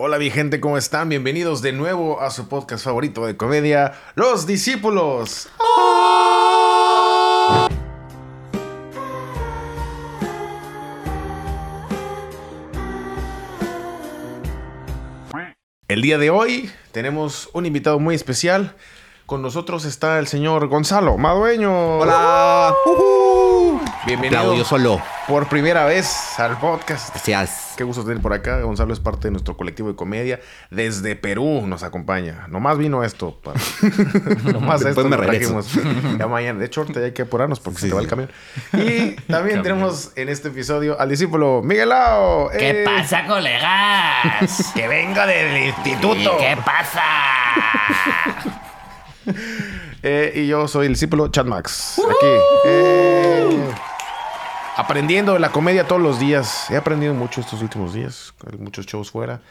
Hola mi gente, ¿cómo están? Bienvenidos de nuevo a su podcast favorito de comedia, Los Discípulos. El día de hoy tenemos un invitado muy especial. Con nosotros está el señor Gonzalo Madueño. Hola. Bienvenido Claudio solo. por primera vez al podcast. Gracias. Qué gusto tener por acá. Gonzalo es parte de nuestro colectivo de comedia. Desde Perú nos acompaña. Nomás vino esto. Para... Nomás Después esto me trajimos. Ya mañana. De hecho, ahorita ya hay que apurarnos porque se te va el camión. Y también tenemos en este episodio al discípulo Miguelao. ¿Qué ¡Eh! pasa, colegas? Que venga del instituto. ¿Qué pasa? Eh, y yo soy el discípulo Chad Max. Aquí. Eh, aprendiendo de la comedia todos los días. He aprendido mucho estos últimos días. Hay muchos shows fuera.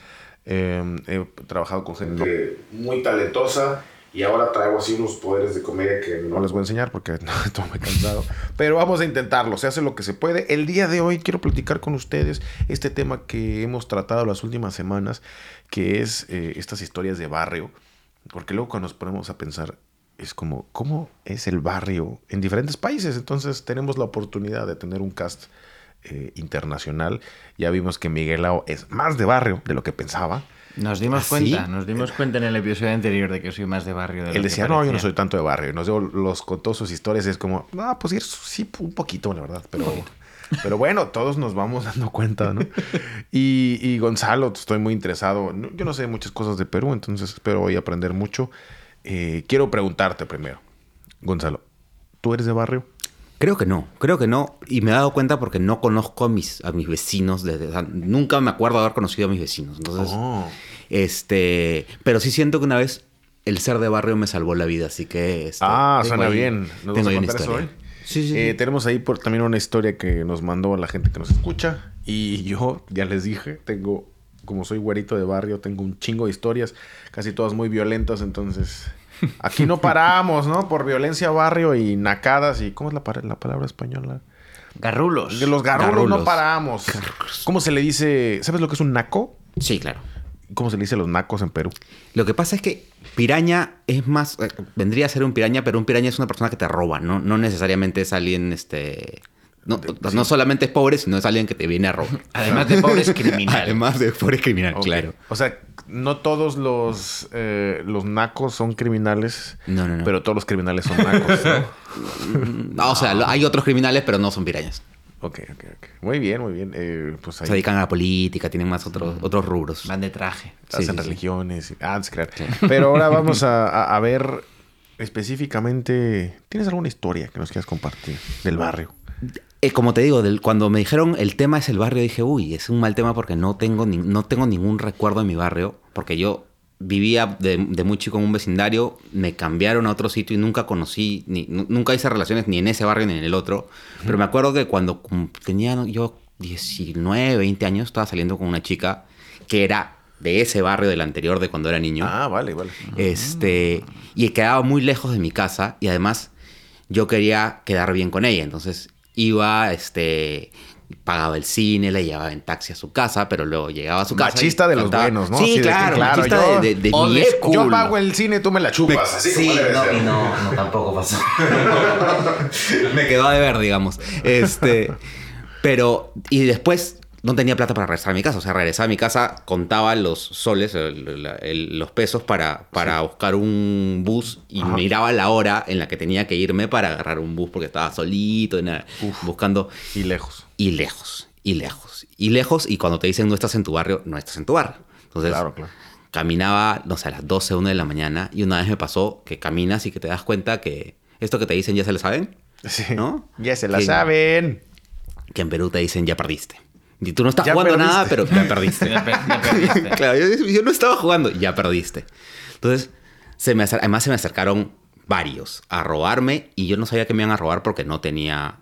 Eh, he trabajado con gente muy talentosa. Y ahora traigo así unos poderes de comedia que no les voy a enseñar porque no, estoy muy cansado. Pero vamos a intentarlo. Se hace lo que se puede. El día de hoy quiero platicar con ustedes este tema que hemos tratado las últimas semanas. Que es eh, estas historias de barrio. Porque luego cuando nos ponemos a pensar, es como, ¿cómo es el barrio en diferentes países? Entonces tenemos la oportunidad de tener un cast eh, internacional. Ya vimos que Miguelao es más de barrio de lo que pensaba. Nos dimos ¿Ah, sí? cuenta, nos dimos cuenta en el episodio anterior de que soy más de barrio. De Él decía, no, yo no parecía". soy tanto de barrio. Nos dio, los contó sus historias y es como, no, pues sí, sí, un poquito, la verdad. Pero, pero bueno, todos nos vamos dando cuenta, ¿no? Y, y Gonzalo, estoy muy interesado. Yo no sé muchas cosas de Perú, entonces espero hoy aprender mucho. Eh, quiero preguntarte primero, Gonzalo, ¿tú eres de barrio? Creo que no, creo que no. Y me he dado cuenta porque no conozco a mis, a mis vecinos. Desde, o sea, nunca me acuerdo de haber conocido a mis vecinos. Entonces, Oh. este. Pero sí siento que una vez el ser de barrio me salvó la vida. Así que. este, Ah, suena ahí- bien. ¿Nos vas Tengo a ahí una contar eso hoy? Sí, sí. Eh, sí. tenemos ahí por, también una historia que nos mandó la gente que nos escucha. Y yo, ya les dije, tengo, como soy güerito de barrio, tengo un chingo de historias, casi todas muy violentas. Entonces, aquí no paramos, ¿no? Por violencia barrio y nacadas. y ¿Cómo es la, la palabra española? Garrulos. De los garrulos, no Garrulos. paramos. ¿Cómo se le dice? ¿Sabes lo que es un naco? Sí, claro. ¿Cómo se le dice a los nacos en Perú? Lo que pasa es que piraña es más. eh, vendría a ser un piraña, pero un piraña es una persona que te roba, ¿no? No necesariamente es alguien, este. No, no solamente es pobre, sino es alguien que te viene a robar. Además de pobres criminales. Además de pobre criminal, Ok. claro. O sea, no todos los, eh, los nacos son criminales, No, no, no. pero todos los criminales son nacos, ¿no? No, o sea, hay otros criminales, pero no son pirañas. ok, ok, ok. Muy bien, muy bien. Eh, pues ahí Se dedican a la política, tienen más otros, otros rubros. Van de traje. Sí, hacen sí, sí. religiones. y- Ah, crean. Pero ahora vamos a, a- a ver específicamente... ¿Tienes alguna historia que nos quieras compartir del barrio? Eh, como te digo, del- cuando me dijeron el tema es el barrio, dije, uy, es un mal tema porque no tengo, ni- no tengo ningún recuerdo de mi barrio, porque yo vivía de, de muy chico en un vecindario, me cambiaron a otro sitio y nunca conocí, ni, nu- nunca hice relaciones ni en ese barrio ni en el otro. Pero me acuerdo que cuando tenía yo 19, 20 años, estaba saliendo con una chica que era de ese barrio del anterior, de cuando era niño. Ah, vale, vale. Este, y quedaba muy lejos de mi casa y además yo quería quedar bien con ella. Entonces iba, este, pagaba el cine, la llevaba en taxi a su casa, pero luego llegaba a su casa. y Machista de los buenos, ¿no? Sí, de claro, claro, machista yo- de, de, de old mi school. Yo pago el cine, tú me la chupas. Así como debe ser. no, no, tampoco pasó. Me quedó de ver, digamos. Este, pero, y después no tenía plata para regresar a mi casa. O sea, regresaba a mi casa, contaba los soles, el- el- el- los pesos para, para buscar un bus y Ajá. miraba la hora en la que tenía que irme para agarrar un bus porque estaba solito, nada, buscando. Y lejos. Y lejos, y lejos, y lejos. Y cuando te dicen no estás en tu barrio, no estás en tu barrio. Entonces, Claro, claro. caminaba, no sé, a las 12, 1 de la mañana y una vez me pasó que caminas y que te das cuenta que esto que te dicen ya se lo saben, Sí. ¿no? Ya se la Que- saben. Que en Perú te dicen ya perdiste. Y tú no estás Ya jugando nada, pero ya perdiste. Ya, per- ya perdiste. claro, yo, yo no estaba jugando, ya perdiste. Entonces, se me además se me acercaron varios a robarme y yo no sabía que me iban a robar porque no tenía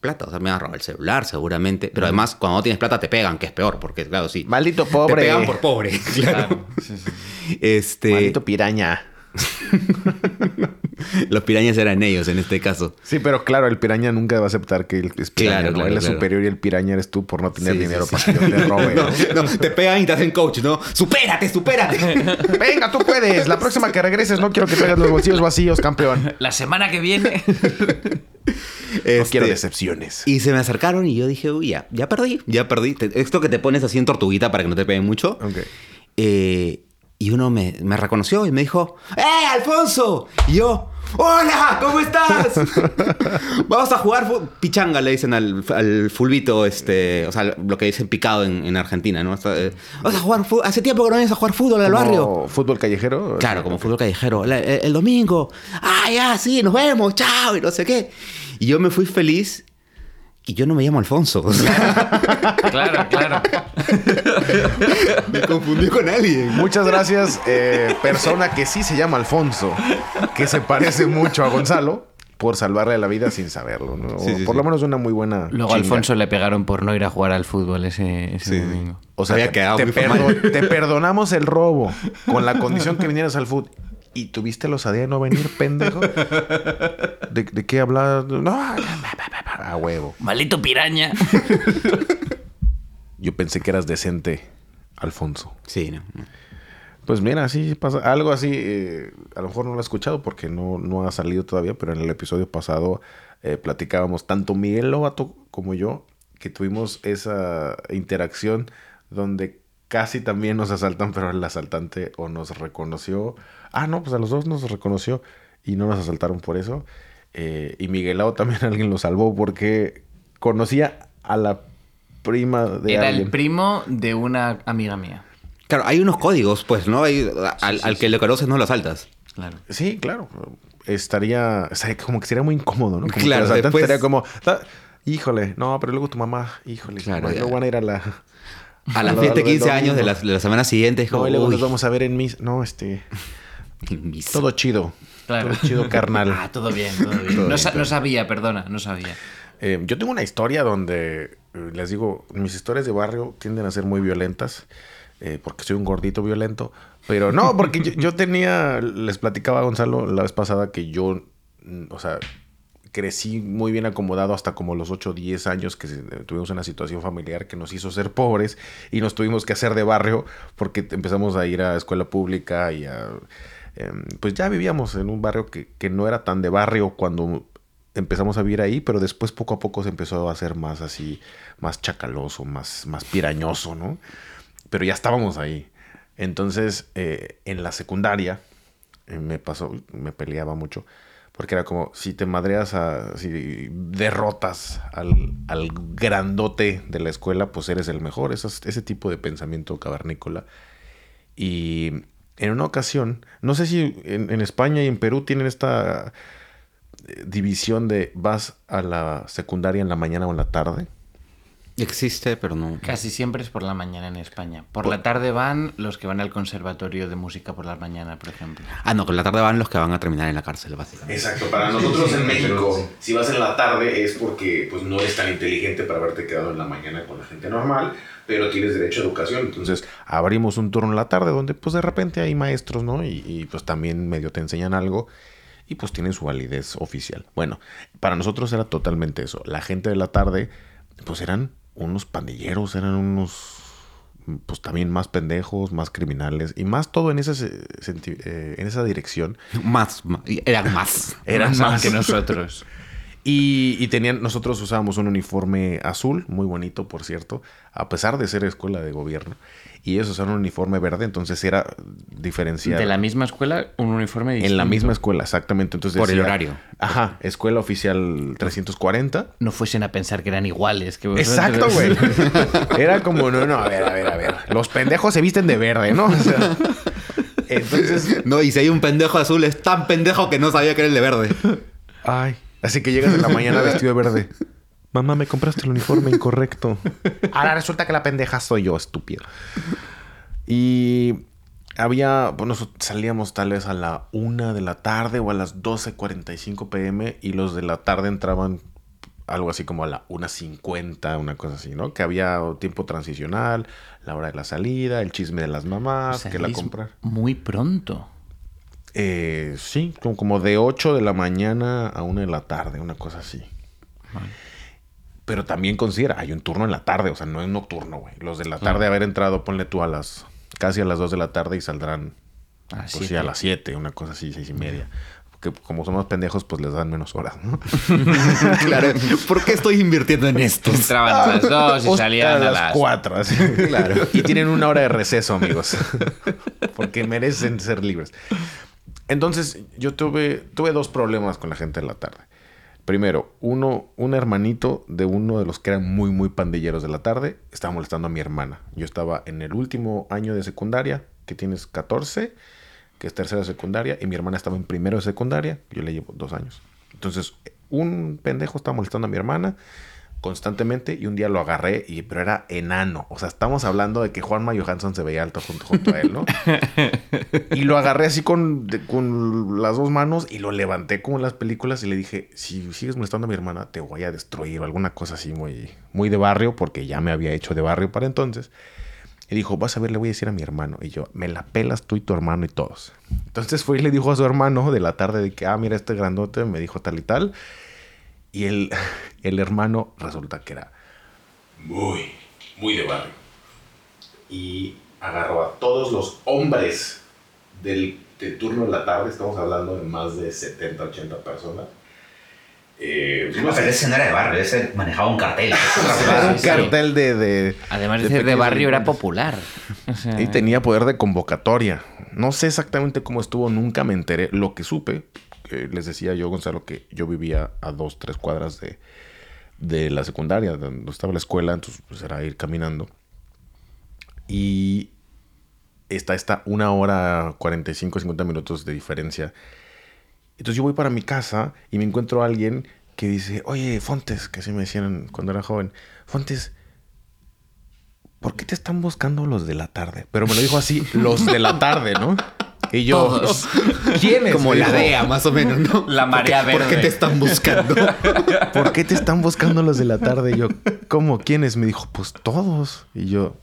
plata. O sea, me iban a robar el celular seguramente. Pero además, cuando no tienes plata te pegan, que es peor, porque claro, sí. Maldito Te pobre. pegan por pobre. Claro. Claro. Sí, sí. Este. Maldito piraña. Los pirañas eran ellos en este caso. Sí, pero claro, el piraña nunca va a aceptar que él es piraña. Claro, ¿no? claro, él es claro. superior y el piraña eres tú por no tener Sí, dinero sí. para que yo te robe. ¿no? No, no, te pegan y te hacen coach, ¿no? ¡Supérate, supérate! Venga, tú puedes. La próxima que regreses no quiero que traigas los bolsillos vacíos, campeón. La semana que viene. No Este, quiero decepciones. Y se me acercaron y yo dije, uy, ya, ya perdí, ya perdí. Esto que te pones así en tortuguita para que no te peguen mucho. Ok. Eh, y uno me, me reconoció y me dijo, ¡Eh, Alfonso! Y yo, ¡Hola! ¿Cómo estás? Vamos a jugar pichanga, le dicen al, al fulbito, este, o sea, lo que dicen picado en, en Argentina, ¿no? Hasta, eh, Vamos a jugar fu- Hace tiempo que no vienes a jugar fútbol al barrio. Fútbol callejero. Claro, como fútbol callejero. La- el, el domingo. Ah, ya, sí, nos vemos, chao, y no sé qué. Y yo me fui feliz. Y yo no me llamo Alfonso. O sea, Claro, claro. me confundí con alguien. Muchas gracias, eh, persona que sí se llama Alfonso, que se parece mucho a Gonzalo, por salvarle la vida sin saberlo. ¿no? O Sí, sí, por sí. lo menos una muy buena. Luego a. Alfonso le pegaron por no ir a jugar al fútbol ese, ese Sí. domingo. O sea, Había te, quedado te perdo- te perdonamos el robo con la condición que vinieras al fútbol. ¿Y tuviste la osadía de no venir, pendejo? ¿De, de qué hablas? No, a huevo. Maldito piraña. Yo pensé que eras decente, Alfonso. Sí, no. Pues mira, así pasa. Algo así, eh, a lo mejor no lo he escuchado porque no, no ha salido todavía, pero en el episodio pasado eh, platicábamos tanto Miguel Lobato como yo que tuvimos esa interacción donde casi también nos asaltan, pero el asaltante o nos reconoció. Ah, no, pues a los dos nos reconoció y no nos asaltaron por eso. Eh, y Miguelao también alguien lo salvó porque conocía a la prima de Era alguien. el primo de una amiga mía. Claro, hay unos códigos, pues, ¿no? Hay, al, al que le conoces no lo saltas. Claro. Sí, claro. Estaría, estaría como que sería muy incómodo, ¿no? Como que Claro, el asaltante después- estaría como, "Ah, híjole, no, pero luego tu mamá, híjole, Claro, no, van a ir a la... A la lo- fiesta de lo del 15 años de la, de la semana siguiente es No, como, y luego uy, nos vamos a ver en mis... No, este... Todo chido. Claro. Todo chido, carnal. Ah, todo bien, todo bien. Todo no, bien, sa- todo no sabía, perdona, no sabía. Eh, yo tengo una historia donde, eh, les digo, mis historias de barrio tienden a ser muy violentas, eh, porque soy un gordito violento, pero no, porque yo, yo tenía, les platicaba a Gonzalo la vez pasada que yo, mm, o sea, crecí muy bien acomodado hasta como los 8 o 10 años que se- tuvimos una situación familiar que nos hizo ser pobres y nos tuvimos que hacer de barrio porque empezamos a ir a escuela pública y a... em, pues ya vivíamos en un barrio que, que no era tan de barrio cuando empezamos a vivir ahí, pero después poco a poco se empezó a hacer más así, más chacaloso, más, más pirañoso, ¿no? Pero ya estábamos ahí. Entonces, eh, en la secundaria, eh, me pasó, me peleaba mucho, porque era como, si te madreas, a, si derrotas al, al grandote de la escuela, pues eres el mejor, ese tipo de pensamiento cavernícola. Y en una ocasión, no sé si en, en España y en Perú tienen esta eh, división de vas a la secundaria en la mañana o en la tarde. Existe, pero no. Casi siempre es por la mañana en España. Por la tarde van los que van al conservatorio de música por la mañana, por ejemplo. Ah, no, con la tarde van los que van a terminar en la cárcel, básicamente. Exacto, para nosotros en México, si vas en la tarde es porque pues, no eres tan inteligente para haberte quedado en la mañana con la gente normal, pero tienes derecho a educación. Entonces abrimos un turno en la tarde donde pues de repente hay maestros, ¿no? Y, y, pues también medio te enseñan algo y pues tienen su validez oficial. Bueno, para nosotros era totalmente eso. La gente de la tarde pues eran unos pandilleros, eran unos pues también más pendejos, más criminales y más todo en senti- eh, en esa dirección. Más, eran más. Eran más. que nosotros. Y, y tenían, nosotros usábamos un uniforme azul, muy bonito, por cierto, a pesar de ser escuela de gobierno. Y ellos usaron un uniforme verde, entonces era diferenciar. De la misma escuela, un uniforme distinto. en la misma escuela, exactamente. Entonces Por el horario. Ajá, escuela oficial 340. No fuesen a pensar que eran iguales que. Exacto, güey. Era como, no, no, a ver, a ver, a ver. Los pendejos se visten de verde, ¿no? O sea, entonces, No, y si hay un pendejo azul, es tan pendejo que no sabía que era el de verde. Ay. Así que llegas en la mañana vestido de verde. Mamá, me compraste el uniforme incorrecto. Ahora resulta que la pendeja soy yo, estúpido. Y había, bueno, salíamos tal vez a la una de la tarde o a las 12.45 pm y los de la tarde entraban algo así como a la 1.50, una cosa así, ¿no? Que había tiempo transicional, la hora de la salida, el chisme de las mamás, que la comprar. Muy pronto. Eh, sí, como, de 8 de la mañana a 1 de la tarde, una cosa así. Pero también considera, hay un turno en la tarde, o sea, no es nocturno, güey. Los de la tarde haber entrado, ponle tú a las casi a las 2 de la tarde y saldrán Ah, pues, sí, a las 7, una cosa así, seis y media. Porque como somos pendejos, pues les dan menos horas, ¿no? claro. ¿Por qué estoy invirtiendo en esto? Entraban a las dos y O salían a las... 4, así. Claro. Y tienen una hora de receso, amigos. Porque merecen ser libres. Entonces, yo tuve, tuve dos problemas con la gente en la tarde. Primero, uno, un hermanito de uno de los que eran muy, muy pandilleros de la tarde estaba molestando a mi hermana. Yo estaba en el último año de secundaria, que tienes 14, que es tercera secundaria, y mi hermana estaba en primero de secundaria, yo le llevo dos años. Entonces, un pendejo estaba molestando a mi hermana constantemente y un día lo agarré, y, pero era enano. O sea, estamos hablando de que Juanma Johansson se veía alto junto, junto a él, ¿no? y lo agarré así con, de- con las dos manos y lo levanté como en las películas y le dije, si sigues molestando a mi hermana, te voy a destruir o alguna cosa así muy, muy de barrio, porque ya me había hecho de barrio para entonces. Y dijo, vas a ver, le voy a decir a mi hermano. Y yo, me la pelas tú y tu hermano y todos. Entonces fue y le dijo a su hermano de la tarde de que, ah, mira, este grandote me dijo tal y tal. Y el, el hermano resulta que era muy, muy de barrio. Y agarró a todos los hombres del, del turno de la tarde, estamos hablando de más de 70, 80 personas. Eh, No, pero ese no era de barrio, ese manejaba un cartel. Era un cartel de, de- Además de de ser de barrio, era popular. O sea, Y tenía poder de convocatoria. No sé exactamente cómo estuvo, nunca me enteré. Lo que supe, eh, les decía yo, Gonzalo, que yo vivía a dos, tres cuadras de, de la secundaria, donde estaba la escuela, entonces pues, era ir caminando. Y está esta una hora 45, 50 minutos de diferencia. Entonces yo voy para mi casa y me encuentro a alguien que dice, oye, Fontes, que así me decían cuando era joven, Fontes, ¿por qué te están buscando los de la tarde? Pero me lo dijo así, los de la tarde, ¿no? Y yo, Todos. ¿quiénes? Como Me la DEA, más o menos, ¿no? La marea ¿Por qué- ¿Por qué verde. te están buscando? ¿Por qué te están buscando los de la tarde? Y yo, ¿cómo? ¿Quiénes? Me dijo, pues todos. Y yo,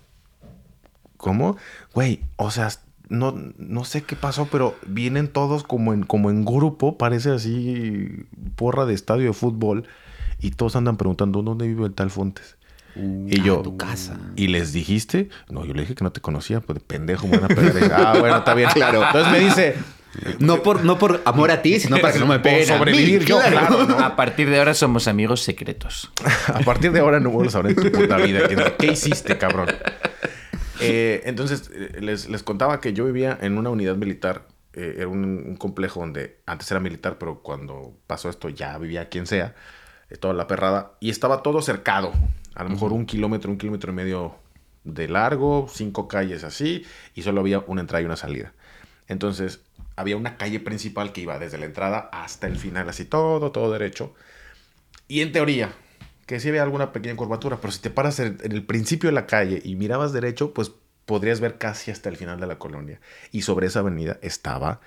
¿cómo? Güey, o sea, no, no sé qué pasó, pero vienen todos como en, como en grupo, parece así porra de estadio de fútbol, y todos andan preguntando, ¿dónde vive el tal Fontes? Y yo, a tu casa. ¿Y les dijiste? No, yo le dije que no te conocía, pues de pendejo me van a pegar. Y, ah, bueno, está bien. Claro. Entonces me dice, No por, no por amor a ti, sino para que no me peguen. a mí, sobrevivir yo, claro, ¿no? A partir de ahora somos amigos secretos. A partir de ahora no vuelves a hablar en tu puta vida. ¿Qué, qué hiciste, cabrón? Eh, entonces, eh, les, les contaba que yo vivía en una unidad militar. eh, era un, un complejo donde antes era militar, pero cuando pasó esto ya vivía quien sea. eh, toda la perrada. Y estaba todo cercado. A lo mejor un kilómetro, un kilómetro y medio de largo, cinco calles así. Y solo había una entrada y una salida. Entonces, había una calle principal que iba desde la entrada hasta el final, así todo, todo derecho. Y en teoría, que sí había alguna pequeña curvatura, pero si te paras en, en el principio de la calle y mirabas derecho, pues podrías ver casi hasta el final de la colonia. Y sobre esa avenida estaba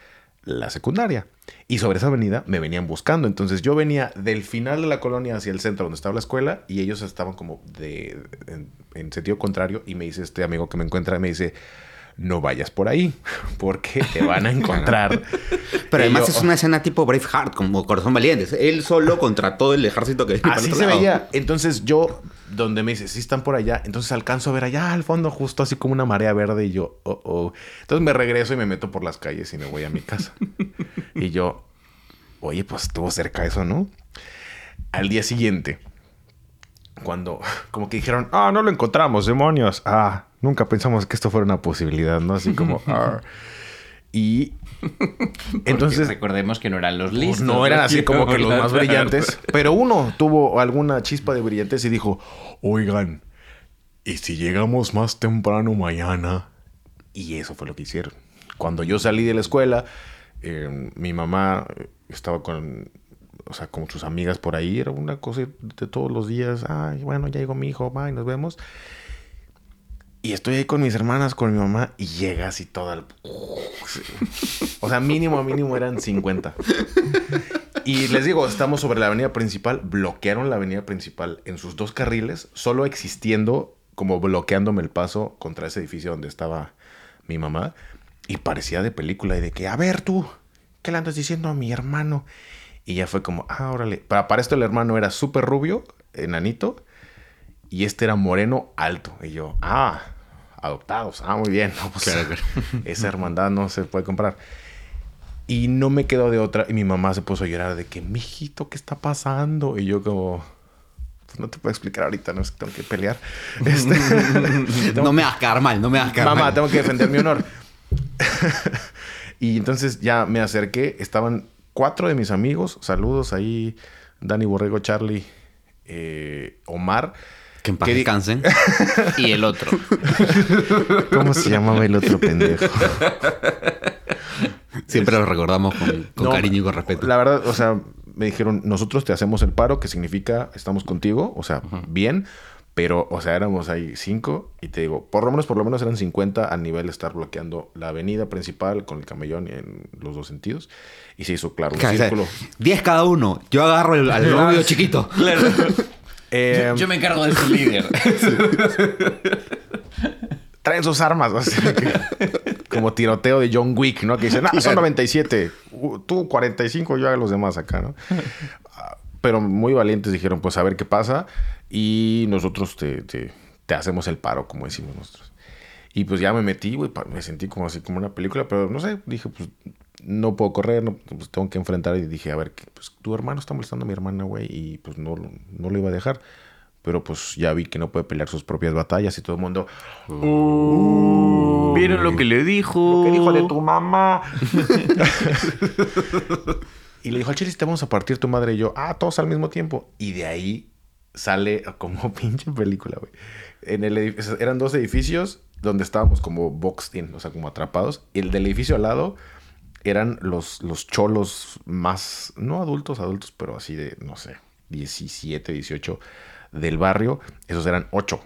la secundaria. Y sobre esa avenida me venían buscando. Entonces yo venía del final de la colonia hacia el centro donde estaba la escuela y ellos estaban como de, en, en sentido contrario. Y me dice este amigo que me encuentra, me dice, no vayas por ahí porque te van a encontrar. Pero además yo, es una escena tipo Braveheart, como Corazón Valiente. Él solo contra todo el ejército que Así se lado. veía. Entonces yo, donde me dice, sí están por allá, entonces alcanzo a ver allá al fondo, justo así como una marea verde, y yo, oh, oh. Entonces me regreso y me meto por las calles y me voy a mi casa. y yo, oye, pues estuvo cerca eso, ¿no? Al día siguiente, cuando como que dijeron, ah, no lo encontramos, demonios. Ah, nunca pensamos que esto fuera una posibilidad, ¿no? Así como, ah. Y Entonces recordemos que no eran los pues, listos. no eran así como que los más brillantes. Pero uno tuvo alguna chispa de brillantez y dijo, oigan, ¿y si llegamos más temprano mañana? Y eso fue lo que hicieron. Cuando yo salí de la escuela, eh, mi mamá estaba con, o sea, con sus amigas por ahí. Era una cosa de todos los días. Ay, bueno, ya llegó mi hijo, bye, nos vemos. Y estoy ahí con mis hermanas, con mi mamá, y llega así toda el... O sea, mínimo, mínimo eran 50. Y les digo, estamos sobre la avenida principal, bloquearon la avenida principal en sus dos carriles, solo existiendo como bloqueándome el paso contra ese edificio donde estaba mi mamá. Y parecía de película y de que, a ver tú, ¿qué le andas diciendo a mi hermano? Y ya fue como, ah, órale. Para, para esto el hermano era súper rubio, enanito, y este era moreno, alto. Y yo, ah, adoptados, ah, muy bien. No, pues, Esa hermandad no se puede comprar. Y no me quedó de otra. Y mi mamá se puso a llorar de que, mijito, ¿qué está pasando? Y yo como, pues no te puedo explicar ahorita, no es que tengo que pelear. Este, No me hagas quedar mal, no me hagas quedar Mamá, mal. tengo que defender mi honor. y entonces ya me acerqué. Estaban cuatro de mis amigos. Saludos ahí. Dani Borrego, Charlie, eh, Omar. Que en paz ¿Qué di- descansen. Y el otro. ¿Cómo se llamaba el otro pendejo? Siempre lo recordamos con, con No, cariño y con respeto. La verdad, o sea, me dijeron, nosotros te hacemos el paro, que significa estamos contigo, o sea, bien, pero, o sea, éramos ahí cinco y te digo, por lo menos, por lo menos eran 50 al nivel de estar bloqueando la avenida principal con el camellón en los dos sentidos y se hizo, claro, un Claro, o sea, círculo. 10 cada uno. Yo agarro el- al rubio chiquito. Eh, Yo me encargo de su líder. traen sus armas, así que- como tiroteo de John Wick, ¿no? Que dicen, ah, son 97, uh, tú 45, yo hago los demás acá, ¿no? Ah, Pero muy valientes dijeron, pues a ver qué pasa y nosotros te, te- te hacemos el paro, como decimos nosotros. Y pues ya me metí, güey, me sentí como así como una película, pero no sé, dije, pues no puedo correr, no, pues tengo que enfrentar y dije, a ver, pues tu hermano está molestando a mi hermana, güey, y pues no, lo- no lo iba a dejar. Pero pues ya vi que no puede pelear sus propias batallas y todo el mundo, ¿Vieron lo que le dijo? lo que dijo de tu mamá. y le dijo al Cheris, te vamos a partir tu madre y yo, ah, todos al mismo tiempo. Y de ahí sale como pinche película, güey. En el edificio, eran dos edificios donde estábamos como boxed in, o sea, como atrapados. Y el del edificio al lado eran los, los cholos más, no adultos, adultos, pero así de, no sé, 17, 18 del barrio. Esos eran ocho.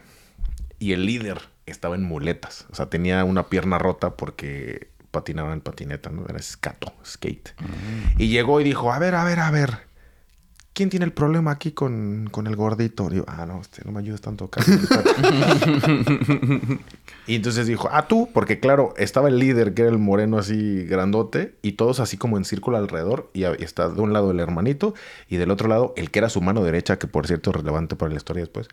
Y el líder estaba en muletas. O sea, tenía una pierna rota porque patinaba en patineta, ¿no? Era escato, skate. Y llegó y dijo, a ver, a ver, a ver. ¿Quién tiene el problema aquí con, con el gordito? Y yo, ah, no, este, no me ayudes tanto. Carlos". y entonces dijo, ah, tú, porque claro, estaba el líder, que era el moreno así grandote, y todos así como en círculo alrededor, y está de un lado el hermanito, y del otro lado el que era su mano derecha, que por cierto es relevante para la historia después,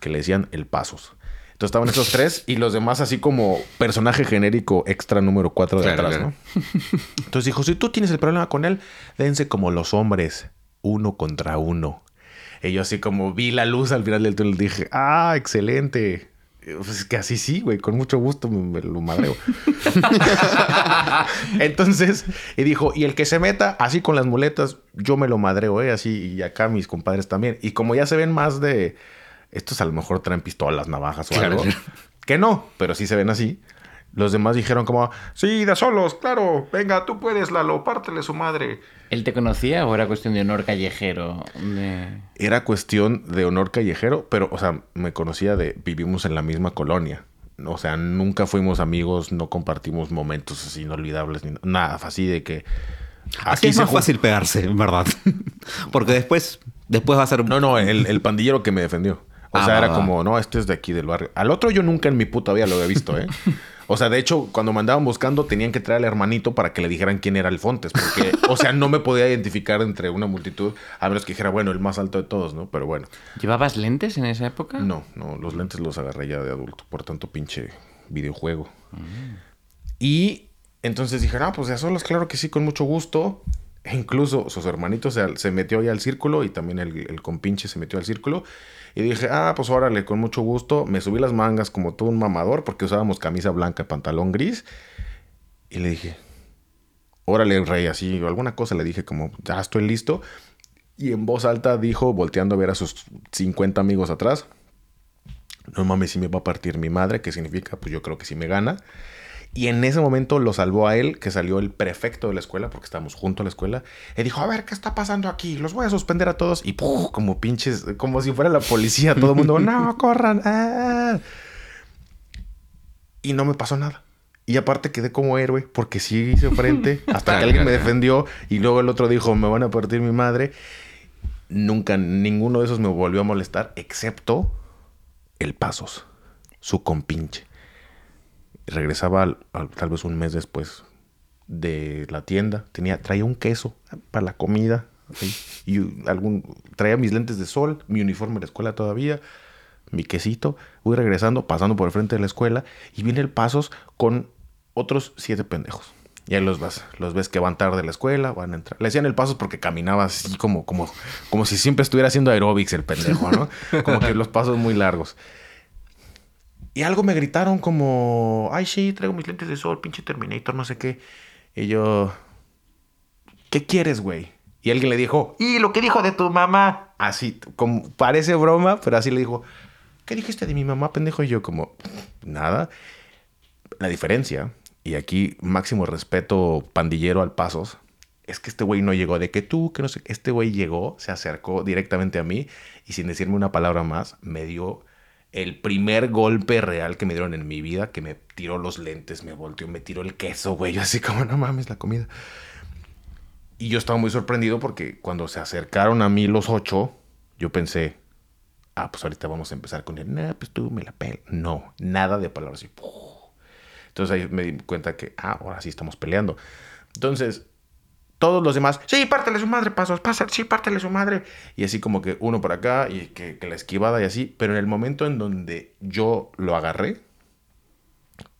que le decían el Pasos. Entonces estaban esos tres y los demás así como personaje genérico extra número cuatro de Claro, atrás, claro. ¿no? Entonces dijo, si tú tienes el problema con él, dense como los hombres, uno contra uno. Y yo así como vi la luz al final del túnel, dije, ah, excelente. Pues es que así sí, güey, con mucho gusto me, me lo madreo. Entonces, y dijo, y el que se meta así con las muletas, yo me lo madreo, ¿eh? Así, y acá mis compadres también. Y como ya se ven más de, estos a lo mejor traen pistolas, navajas o Claro, algo, que no, pero sí se ven así. Los demás dijeron como, sí, de solos, claro, venga, tú puedes, Lalo, pártele su madre. ¿Él te conocía o era cuestión de honor callejero? De- Era cuestión de honor callejero, pero, o sea, me conocía de, vivimos en la misma colonia. O sea, nunca fuimos amigos, no compartimos momentos así inolvidables, ni nada, así de que... Aquí es más fácil pegarse, en verdad. Porque después, después va a ser. No, no, el, el pandillero que me defendió. O Ah, sea, va, era va. como, no, este es de aquí del barrio. Al otro yo nunca en mi puta vida lo había visto, ¿eh? O sea, de hecho, cuando me andaban buscando, tenían que traer al hermanito para que le dijeran quién era el Fontes. Porque, o sea, no me podía identificar entre una multitud, a menos que dijera, bueno, el más alto de todos, ¿no? Pero bueno, ¿Llevabas lentes en esa época? no, no, los lentes los agarré ya de adulto, por tanto pinche videojuego. Y entonces dije, ah, pues de solos, claro que sí, con mucho gusto. E incluso sus hermanitos se, se metió al círculo y también el, el compinche se metió al círculo. Y dije, ah, pues órale, con mucho gusto. Me subí las mangas como todo un mamador porque usábamos camisa blanca y pantalón gris. Y le dije, órale, rey, así, o alguna cosa le dije como, ya estoy listo. Y en voz alta dijo, volteando a ver a sus 50 amigos atrás, no mames, si me va a partir mi madre, que significa, pues yo creo que sí me gana. Y en ese momento lo salvó a él, que salió el prefecto de la escuela, porque estábamos junto a la escuela. Y dijo, a ver, ¿qué está pasando aquí? Los voy a suspender a todos. Y ¡puf! como pinches, como si fuera la policía, todo el mundo, no, corran. ah". Y no me pasó nada. Y aparte quedé como héroe, porque sí hice frente, hasta que alguien me defendió. Y luego el otro dijo, me van a partir mi madre. Nunca, ninguno de esos me volvió a molestar, excepto el Pasos, su compinche. Regresaba al- al- tal vez un mes después de la tienda. Tenía, traía un queso para la comida. Y algún, traía mis lentes de sol, mi uniforme de la escuela todavía, mi quesito. Voy regresando, pasando por el frente de la escuela y viene el pasos con otros siete pendejos. Y ahí los vas, los ves que van tarde a la escuela, van a entrar. Le hacían el pasos porque caminaba así como, como, como si siempre estuviera haciendo aeróbics el pendejo, ¿no? Como que los pasos muy largos. Y algo me gritaron como, ay, sí, traigo mis lentes de sol, pinche Terminator, no sé qué. Y yo, ¿qué quieres, güey? Y alguien le dijo, ¿y lo que dijo de tu mamá? Así, como parece broma, pero así le dijo, ¿qué dijiste de mi mamá, pendejo? Y yo como, nada. La diferencia, y aquí máximo respeto pandillero al pasos, es que este güey no llegó de que tú, que no sé, este güey llegó, se acercó directamente a mí y sin decirme una palabra más, me dio el primer golpe real que me dieron en mi vida, que me tiró los lentes, me volteó, me tiró el queso, güey, yo así como, no mames, la comida. Y yo estaba muy sorprendido porque cuando se acercaron a mí los ocho, yo pensé, ah, pues ahorita vamos a empezar con el, nah, pues tú me la pel. No, nada de palabras así. Entonces ahí me di cuenta que, ah, ahora sí estamos peleando. Entonces, todos los demás, sí, pártele su madre, pasos, pasa, sí, pártele su madre. Y así como que uno por acá y que, que la esquivada y así. Pero en el momento en donde yo lo agarré,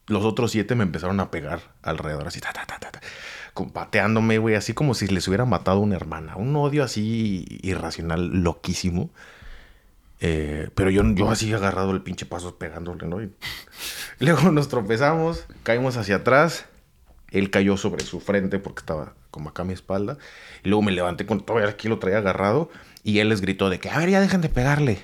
los otros siete me empezaron a pegar alrededor, así, ta, ta, ta, ta, ta, pateándome, güey, así como si les hubiera matado una hermana. Un odio así irracional, loquísimo. Eh, pero yo, yo así agarrado el pinche pasos pegándole, ¿no? Y luego nos tropezamos, caímos hacia atrás. Él cayó sobre su frente porque estaba como acá a mi espalda. Y luego me levanté con todavía aquí lo traía agarrado. Y él les gritó de que, a ver, ya dejen de pegarle.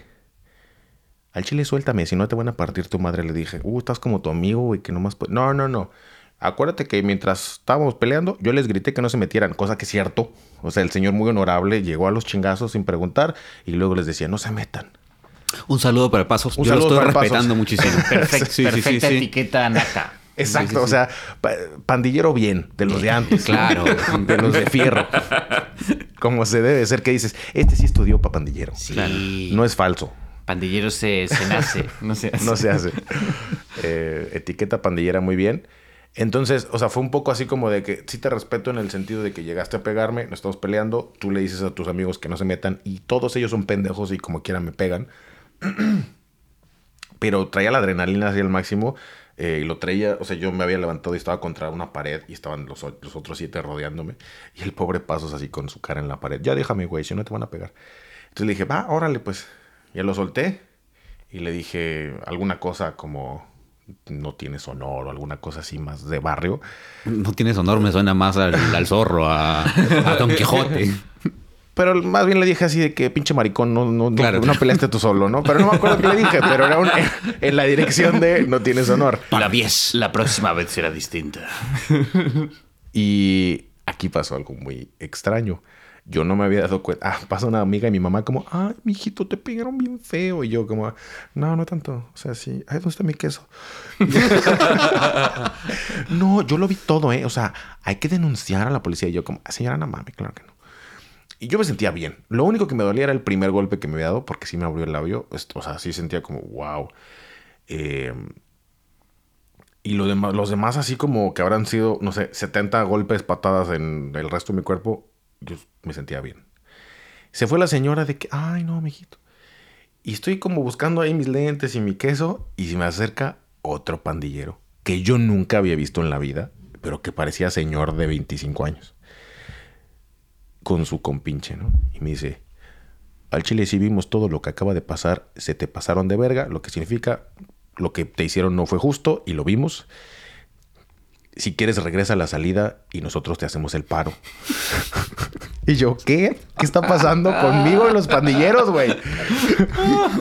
Al chile suéltame, si no te van a partir tu madre. Le dije, uh, estás como tu amigo, güey, que nomás... puede-". No, no, no. Acuérdate que mientras estábamos peleando, yo les grité que no se metieran, cosa que es cierto. O sea, el señor muy honorable llegó a los chingazos sin preguntar y luego les decía, no se metan. Un saludo para Pasos. Un Yo lo estoy para respetando Pasos. muchísimo. Perfect- Sí, sí, sí, perfecta sí. etiqueta nata. Exacto, Sí, sí, o sea, pa- pandillero bien, de los de antes. Claro. De los de fierro. Como se debe ser que dices, este sí estudió para pandillero. Sí. No es falso. Pandillero se, se nace, no se hace. No se hace. Eh, etiqueta pandillera muy bien. Entonces, o sea, fue un poco así como de que sí te respeto en el sentido de que llegaste a pegarme, nos estamos peleando, tú le dices a tus amigos que no se metan y todos ellos son pendejos y como quiera me pegan. Pero traía la adrenalina así al máximo eh, y lo traía, o sea, yo me había levantado y estaba contra una pared y estaban los, otros siete rodeándome y el pobre Pasos así con su cara en la pared. Ya déjame, güey, si no te van a pegar. Entonces le dije, va, órale, pues. Ya lo solté y le dije alguna cosa como no tienes honor o alguna cosa así más de barrio. No tienes honor, me suena más al, al zorro, a, a Don Quijote. Pero más bien le dije así de que pinche maricón, no, no, no- Claro. no peleaste tú solo, ¿no? Pero no me acuerdo qué le dije, pero era un- en la dirección de no tienes honor. La, la próxima vez será distinta. Y aquí pasó algo muy extraño. Yo no me había dado cuenta. Ah, pasa una amiga y mi mamá como, ay, mijito, te pegaron bien feo. Y yo como, no, no tanto. O sea, sí. Ay, ¿dónde está mi queso? no, yo lo vi todo, ¿eh? O sea, hay que denunciar a la policía. Y yo como, señora, no mames, claro que no. Y yo me sentía bien. Lo único que me dolía era el primer golpe que me había dado porque sí me abrió el labio. O sea, sí sentía como, wow. Eh, y los demás así como que habrán sido, no sé, 70 golpes, patadas en el resto de mi cuerpo, yo me sentía bien. Se fue la señora de que, ay no, mijito. Y estoy como buscando ahí mis lentes y mi queso y se me acerca otro pandillero que yo nunca había visto en la vida, pero que parecía señor de 25 años. Con su compinche, ¿no? Y me dice, al chile si vimos todo lo que acaba de pasar, se te pasaron de verga, lo que significa lo que te hicieron no fue justo y lo vimos. Si quieres regresa a la salida y nosotros te hacemos el paro. y yo, ¿qué? ¿Qué está pasando conmigo y los pandilleros, güey?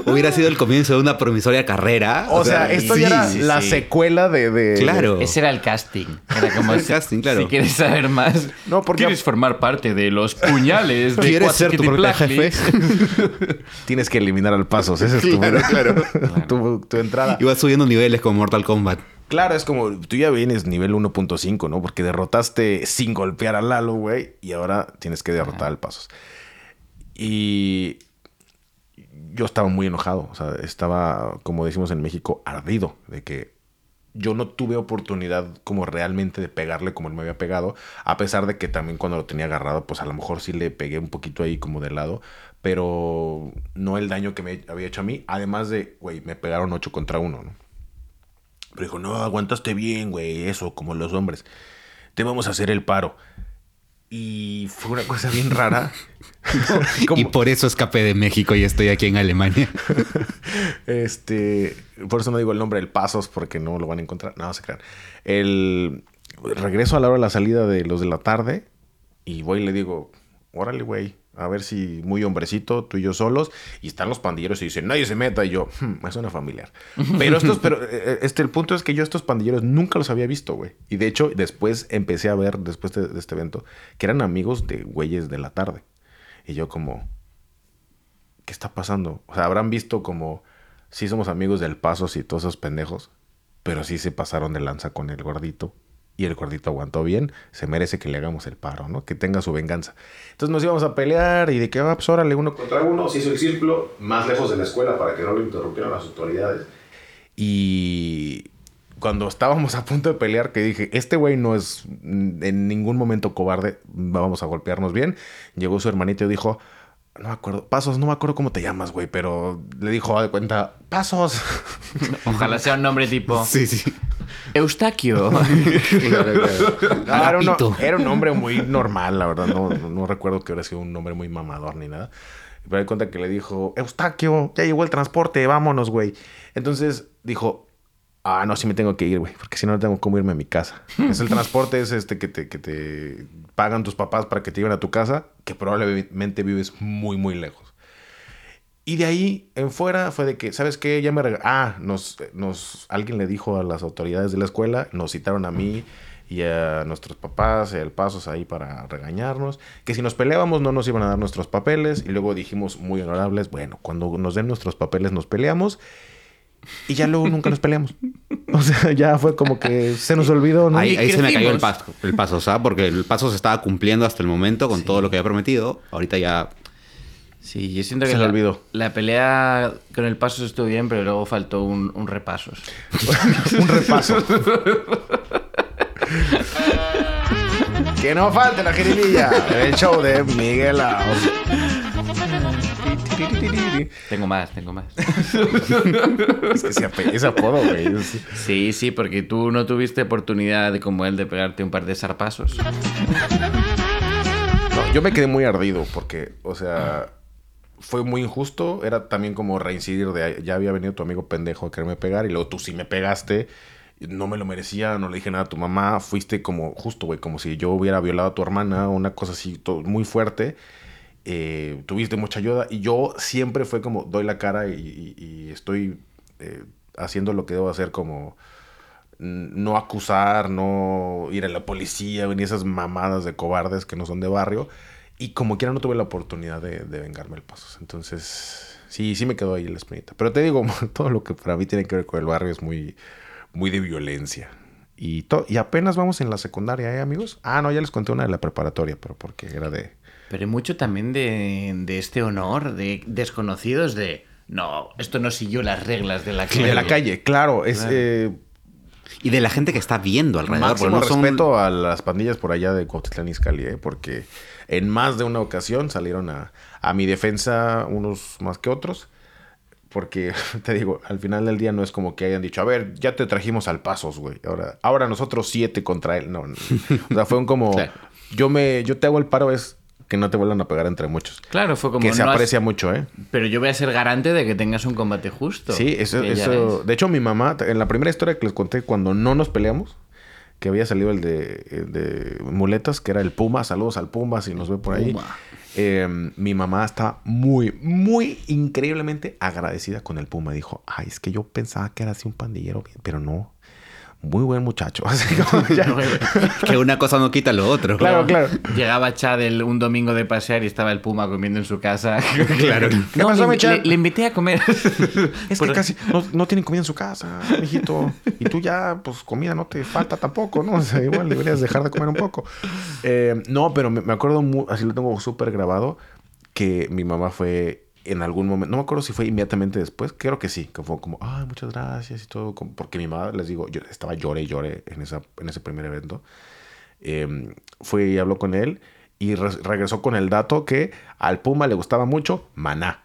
Hubiera sido el comienzo de una promisoria carrera. O sea, esto sí, ya era sí, la sí. secuela de... de- Claro. Ese era el casting. Era como El si- casting, claro. Si quieres saber más. No, porque- ¿Quieres formar parte de los puñales de ¿Quieres ser tu propio Cuatzquilitlacli? jefe? Tienes que eliminar al pasos. Esa es tu, tu, tu entrada. Ibas subiendo niveles con Mortal Kombat. Claro, es como tú ya vienes nivel 1.5, ¿no? Porque derrotaste sin golpear a Lalo, güey, y ahora tienes que derrotar al Pasos. Y yo estaba muy enojado, o sea, estaba, como decimos en México, ardido de que yo no tuve oportunidad como realmente de pegarle como él me había pegado, a pesar de que también cuando lo tenía agarrado, pues a lo mejor sí le pegué un poquito ahí como de lado, pero no el daño que me había hecho a mí, además de, güey, me pegaron 8 contra 1, ¿no? Pero dijo, no, aguantaste bien, güey, eso, como los hombres. Te vamos a hacer el paro. Y fue una cosa bien rara. Y por eso escapé de México y estoy aquí en Alemania. Este, por eso no digo el nombre del Pasos porque no lo van a encontrar. No, se crean. El regreso a la hora de la salida de los de la tarde y voy y le digo, órale, güey, a ver si muy hombrecito, tú y yo solos. Y están los pandilleros y dicen, nadie se meta. Y yo, "Hmm, es una familiar. Pero estos, pero eh, este, el punto es que yo estos pandilleros nunca los había visto, güey. Y de hecho, después empecé a ver, después de, de este evento, que eran amigos de güeyes de la tarde. Y yo como, ¿qué está pasando? O sea, habrán visto como, sí somos amigos del Pasos y todos esos pendejos, pero sí se pasaron de lanza con el gordito. Y el gordito aguantó bien, se merece que le hagamos el paro, ¿no? Que tenga su venganza. Entonces nos íbamos a pelear y de que va, pues órale, uno contra uno, se hizo el círculo más lejos de la escuela para que no lo interrumpieran las autoridades. Y cuando estábamos a punto de pelear, que dije, este güey no es en ningún momento cobarde, vamos a golpearnos bien, llegó su hermanito y dijo, no me acuerdo, Pasos, no me acuerdo cómo te llamas, güey, pero le dijo, "Ah, de cuenta, Pasos. Ojalá sea un nombre tipo Sí, sí. Eustaquio. No, era, un, Rapito. era un nombre muy normal, la verdad. No, no, no recuerdo que hubiera sido un nombre muy mamador ni nada. Pero di cuenta que le dijo, Eustaquio, ya llegó el transporte, vámonos, güey. Entonces dijo, ah, no, sí me tengo que ir, güey, porque si no, no tengo cómo irme a mi casa. es el transporte, es este que te, que te pagan tus papás para que te lleven a tu casa, que probablemente vives muy, muy lejos. Y de ahí en fuera fue de que, ¿sabes qué? Ya me rega- Ah, nos, nos, alguien le dijo a las autoridades de la escuela, nos citaron a mí y a nuestros papás, el pasos ahí para regañarnos, que si nos peleábamos no nos iban a dar nuestros papeles y luego dijimos muy honorables, bueno, cuando nos den nuestros papeles nos peleamos y ya luego nunca nos peleamos. O sea, ya fue como que se nos olvidó, ¿no? Ahí, ahí se me cayó el paso, el paso, ¿sabes? Porque el paso se estaba cumpliendo hasta el momento con todo lo que había prometido. Ahorita ya Sí, yo siento que Se le olvidó. la pelea con el paso estuvo bien, pero luego faltó un, un repasos. un repaso. que no falte la jiribilla. El show de Miguel Laos. Tengo más, tengo más. Es que ese, ese apodo, güey. Sí, sí, porque tú no tuviste oportunidad de como él de pegarte un par de zarpazos. No, yo me quedé muy ardido porque, o sea, fue muy injusto. Era también como reincidir de ya había venido tu amigo pendejo a quererme pegar y luego tú sí me pegaste. No me lo merecía, no le dije nada a tu mamá. Fuiste como justo, güey, como si yo hubiera violado a tu hermana, una cosa así to- muy fuerte. Eh, tuviste mucha ayuda y yo siempre fue como doy la cara y, estoy eh, haciendo lo que debo hacer como no acusar, no ir a la policía, ni esas mamadas de cobardes que no son de barrio. Y como quiera no tuve la oportunidad de, vengarme el pasos. Entonces, sí, sí me quedó ahí la espinita. Pero te digo, todo lo que para mí tiene que ver con el barrio es muy, muy de violencia. Y, y apenas vamos en la secundaria, ¿eh, amigos? Ah, no, ya les conté una de la preparatoria, pero porque era de... Pero hay mucho también de, de este honor, de desconocidos, de... No, esto no siguió las reglas de la calle. De la calle, claro. Es, Claro. eh, Y de la gente que está viendo alrededor. Máximo no son- respeto a las pandillas por allá de Cuautitlán Izcalli, ¿eh? porque en más de una ocasión salieron a, a mi defensa unos más que otros. Porque, te digo, al final del día no es como que hayan dicho, a ver, ya te trajimos al pasos, güey. Ahora, ahora nosotros siete contra él. No, no. O sea, fue un como, yo me, yo te hago el paro es que no te vuelvan a pegar entre muchos. Claro, fue como... que se has- aprecia mucho, ¿eh? Pero yo voy a ser garante de que tengas un combate justo. Sí, eso, eso. De hecho, mi mamá, en la primera historia que les conté, cuando no nos peleamos, que había salido el de, el de muletas, que era el Puma. Saludos al Puma si nos ve por ahí. Puma. Eh, mi mamá está muy, muy increíblemente agradecida con el Puma. Dijo, ay, es que yo pensaba que era así un pandillero, pero no. Muy buen muchacho. Así como ya- Que una cosa no quita lo otro. Claro, claro. Llegaba Chad el- un domingo de pasear y estaba el puma comiendo en su casa. Claro. ¿Qué No, pasó, le, mi Chad? le- le invité a comer. Es que casi no, no tienen comida en su casa, mijito. Y tú ya, pues comida no te falta tampoco, ¿no? O sea, igual deberías dejar de comer un poco. Eh, no, pero me, me acuerdo, así lo tengo súper grabado, que mi mamá fue en algún momento, no me acuerdo si fue inmediatamente después, creo que sí, que fue como, ay, muchas gracias y todo, porque mi mamá, les digo, yo estaba llore y llore en, esa, en ese primer evento. Fue y habló con él y re- regresó con el dato que al Puma le gustaba mucho Maná.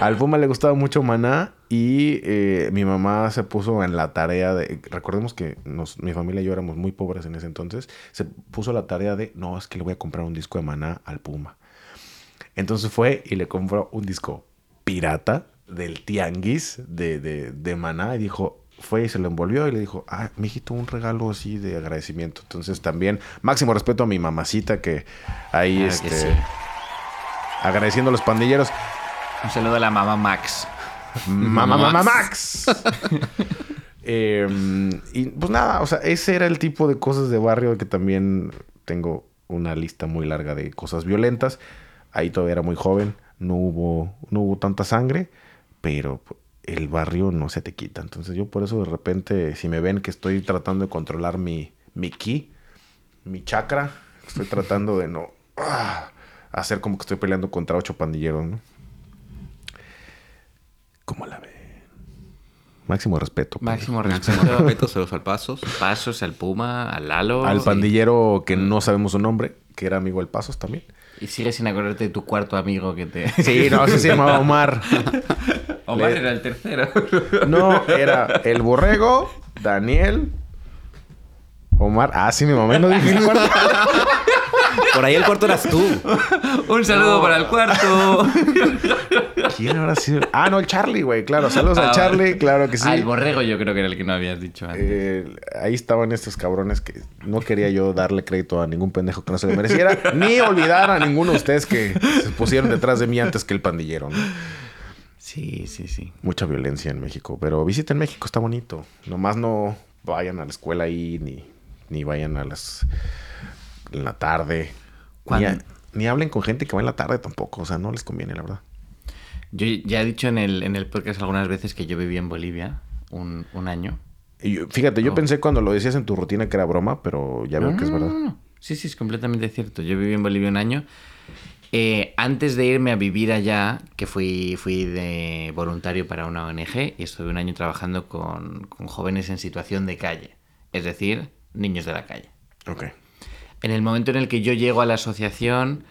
Al Puma le gustaba mucho Maná y eh, mi mamá se puso en la tarea de... Recordemos que nos- mi familia y yo éramos muy pobres en ese entonces. Se puso la tarea de, no, es que le voy a comprar un disco de Maná al Puma. Entonces fue y le compró un disco pirata del Tianguis de, de, de Maná y dijo, fue y se lo envolvió y le dijo, ah, mijito, un regalo así de agradecimiento. Entonces también, máximo respeto a mi mamacita que ahí, Claro que este, sí. agradeciendo a los pandilleros. Un saludo a la mamá Max. Mamá, mamá, Max. Eh, y pues nada, o sea, ese era el tipo de cosas de barrio que también tengo una lista muy larga de cosas violentas. Ahí todavía era muy joven, no hubo, no hubo tanta sangre, pero el barrio no se te quita. Entonces yo por eso de repente, si me ven que estoy tratando de controlar mi, mi ki, mi chakra, estoy tratando de no ah, hacer como que estoy peleando contra ocho pandilleros, ¿no? ¿Cómo la ven? Máximo respeto. pues. Máximo Máximo respeto. respeto, se los falpasos. Pasos al Puma, al Lalo. Al y- pandillero que no sabemos su nombre, que era amigo del Pasos también. Y sigues sin acordarte de tu cuarto amigo que te. Sí, no, ese se llamaba Omar. Omar Le- era el tercero. No, era el borrego, Daniel, Omar. Ah, sí, mi mamá no dije el cuarto. Por ahí el cuarto eras tú. Un saludo para el cuarto. ¿Quién habrá sido? Ah, no, el Charlie, güey, claro. Saludos Ah, al Charlie, claro que sí. Ah, el borrego yo creo que era el que no habías dicho antes. Eh, ahí estaban estos cabrones que no quería yo darle crédito a ningún pendejo que no se le mereciera, ni olvidar a ninguno de ustedes que se pusieron detrás de mí antes que el pandillero, ¿no? Sí, sí, sí. Mucha violencia en México, pero visiten México, está bonito. Nomás no vayan a la escuela ahí, ni, ni vayan a las... en la tarde. Ni, hablen con gente que va en la tarde tampoco, o sea, no les conviene, la verdad. Yo ya he dicho en el, en el podcast algunas veces que yo viví en Bolivia un, un año. Y yo- fíjate, yo Oh. pensé cuando lo decías en tu rutina que era broma, pero ya veo No, que es verdad. no, no. Sí, sí, es completamente cierto. Yo viví en Bolivia un año. Eh, antes de irme a vivir allá, que fui, fui de voluntario para una ONG y estuve un año trabajando con, con jóvenes en situación de calle, es decir, niños de la calle. Ok. En el momento en el que yo llego a la asociación,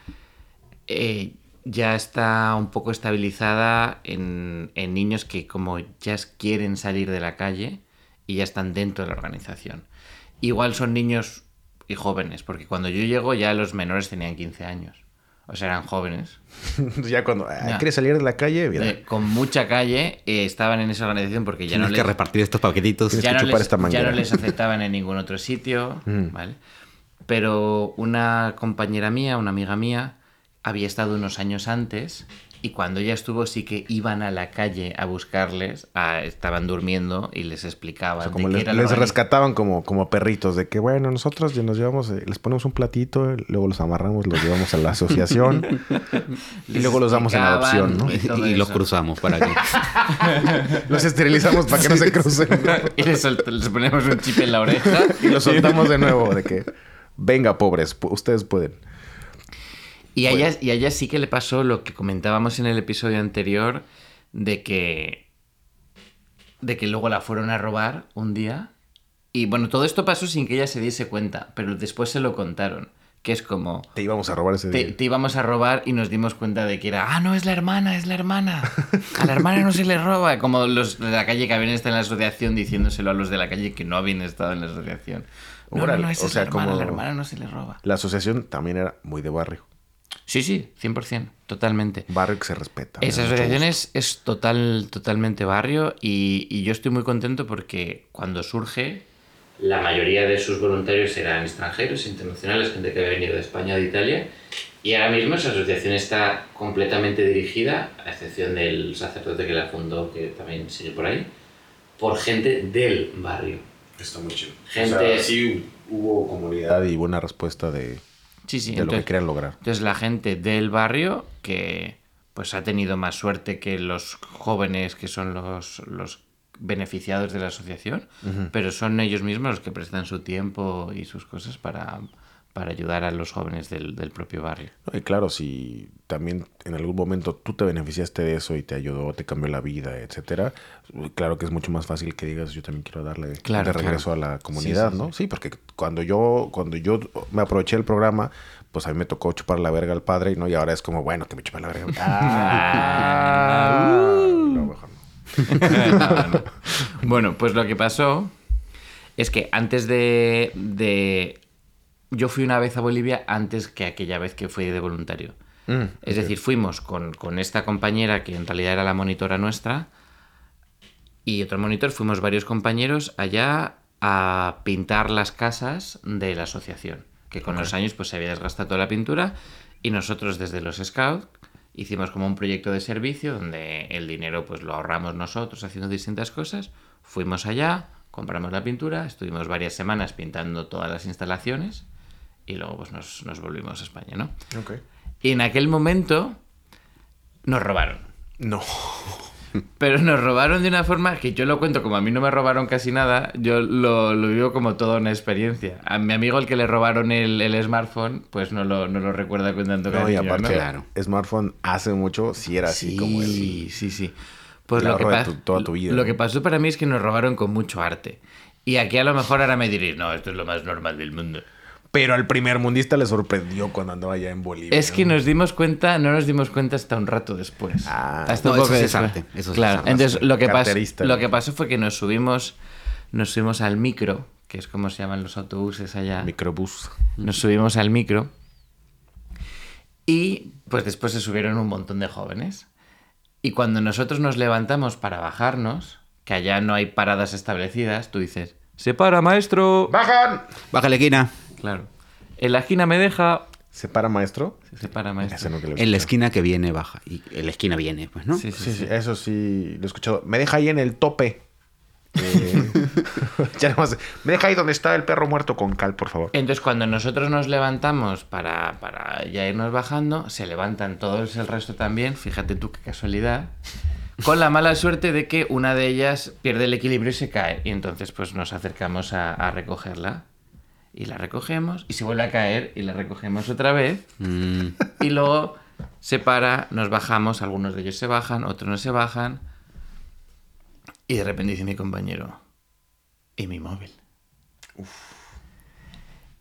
eh, ya está un poco estabilizada en, en niños que como ya quieren salir de la calle y ya están dentro de la organización. Igual son niños y jóvenes, porque cuando yo llego ya los menores tenían 15 años. O sea, eran jóvenes. ya cuando ah, Ya. quieres salir de la calle, mira. Eh, con mucha calle eh, estaban en esa organización porque ya Tienes no que les, repartir estos paquetitos. Ya que no, chupar les, esta ya manguera. no les aceptaban en ningún otro sitio, Mm. ¿vale? Pero una compañera mía, una amiga mía, había estado unos años antes y cuando ella estuvo sí que iban a la calle a buscarles, a- estaban durmiendo y les explicaban O sea, de como qué les, era la les rescataban como, como perritos, de que bueno, nosotros ya nos llevamos, eh, les ponemos un platito, luego los amarramos, los llevamos a la asociación y luego los damos en adopción, ¿no? y todo Y los cruzamos para que. Los esterilizamos para que no se crucen y les, les ponemos un chip en la oreja y los soltamos de nuevo, de que venga, pobres, ustedes pueden. Y a, ella, y a ella sí que le pasó lo que comentábamos en el episodio anterior de que de que luego la fueron a robar un día y bueno, todo esto pasó sin que ella se diese cuenta, pero después se lo contaron, que es como Te íbamos a robar ese te, día. te íbamos a robar y nos dimos cuenta de que era, ah, no, es la hermana, es la hermana. A la hermana no se le roba. Como los de la calle que habían estado en la asociación diciéndoselo a los de la calle que no habían estado en la asociación. No, Órale, no, no, esa o es la hermana, como- la hermana no se le roba. La asociación también era muy de barrio. Sí, sí, 100%, totalmente. Barrio que se respeta. Esa asociación es, es total, totalmente barrio y, y yo estoy muy contento porque cuando surge, la mayoría de sus voluntarios eran extranjeros, internacionales, gente que había venido de España, de Italia, y ahora mismo esa asociación está completamente dirigida, a excepción del sacerdote que la fundó, que también sigue por ahí, por gente del barrio. Está muy chido. Gente- O sea, sí hubo comunidad y buena respuesta de, Sí, sí, de lo que entonces- querían lograr. Entonces la gente del barrio que pues ha tenido más suerte que los jóvenes que son los, los beneficiados de la asociación, pero son ellos mismos los que prestan su tiempo y sus cosas para, para ayudar a los jóvenes del, del propio barrio. No, Y claro, si también en algún momento tú te beneficiaste de eso y te ayudó, te cambió la vida, etcétera, claro que es mucho más fácil que digas yo también quiero darle Claro, de regreso claro. a la comunidad, Sí, sí, ¿no? Sí, porque cuando yo cuando yo me aproveché del programa, pues a mí me tocó chupar la verga al padre, ¿no? Y ahora es como, bueno, que me chupe la verga. Ah, no, mejor no. No, no. Bueno, pues lo que pasó es que antes de, de- Yo fui una vez a Bolivia antes que aquella vez que fui de voluntario. Mm, Es decir, fuimos con, con esta compañera que en realidad era la monitora nuestra y otro monitor, fuimos varios compañeros allá a pintar las casas de la asociación, que con los años pues se había desgastado toda la pintura y nosotros desde los Scouts hicimos como un proyecto de servicio donde el dinero pues lo ahorramos nosotros haciendo distintas cosas, fuimos allá, compramos la pintura, estuvimos varias semanas pintando todas las instalaciones y luego pues nos, nos volvimos a España, ¿no? Ok. Y en aquel momento nos robaron. No. Pero nos robaron de una forma que yo lo cuento como a mí no me robaron casi nada, yo lo, lo vivo como toda una experiencia. A mi amigo el que le robaron el, el smartphone, pues no lo, no lo recuerda con tanto No, y cariño, aparte, ¿no? Claro. smartphone hace mucho sí era así sí, como el... Sí, sí. Pues el lo que, tu- toda tu vida, lo que pasó para mí es que nos robaron con mucho arte. Y aquí a lo mejor ahora me diréis, no, esto es lo más normal del mundo. Pero al primer mundista le sorprendió cuando andaba allá en Bolivia. Es que ¿no? nos dimos cuenta, no nos dimos cuenta hasta un rato después. Ah. hasta No, un poco eso es después. arte, eso claro, es entonces lo que, pasó, lo que pasó fue que nos subimos, nos subimos al micro, que es como se llaman los autobuses allá. Microbús. Nos subimos al micro y pues después se subieron un montón de jóvenes. Y cuando nosotros nos levantamos para bajarnos, que allá no hay paradas establecidas, tú dices, se para maestro. ¡Bajan! Bájale, Quina. Claro. En la esquina me deja, ¿Se para, maestro? se para Ese maestro. En la esquina que viene, baja. Y en la esquina viene, pues, ¿no? Sí, sí, Sí, sí. sí, eso sí lo he escuchado. Me deja ahí en el tope. Eh, ya nada más, me deja ahí donde está el perro muerto con cal, por favor. Entonces, cuando nosotros nos levantamos para, para ya irnos bajando, se levantan todos el resto también, fíjate tú qué casualidad, con la mala suerte de que una de ellas pierde el equilibrio y se cae. Y entonces, pues nos acercamos a, a recogerla. Y la recogemos, y se vuelve a caer, y la recogemos otra vez. Mm, Y luego se para, nos bajamos, algunos de ellos se bajan, otros no se bajan. Y de repente dice mi compañero, ¿y mi móvil?